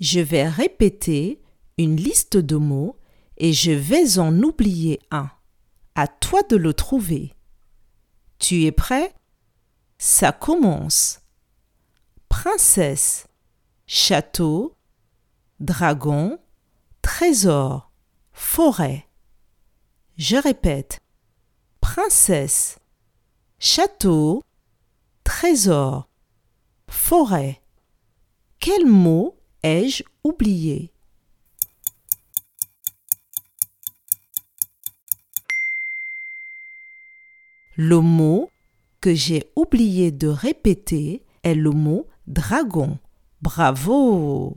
Je vais répéter une liste de mots et je vais en oublier un. À toi de le trouver. Tu es prêt? Ça commence. Princesse, château, dragon, trésor, forêt. Je répète. Princesse, château, trésor, forêt. Quel mot ai-je oublié? Le mot que j'ai oublié de répéter est le mot dragon. Bravo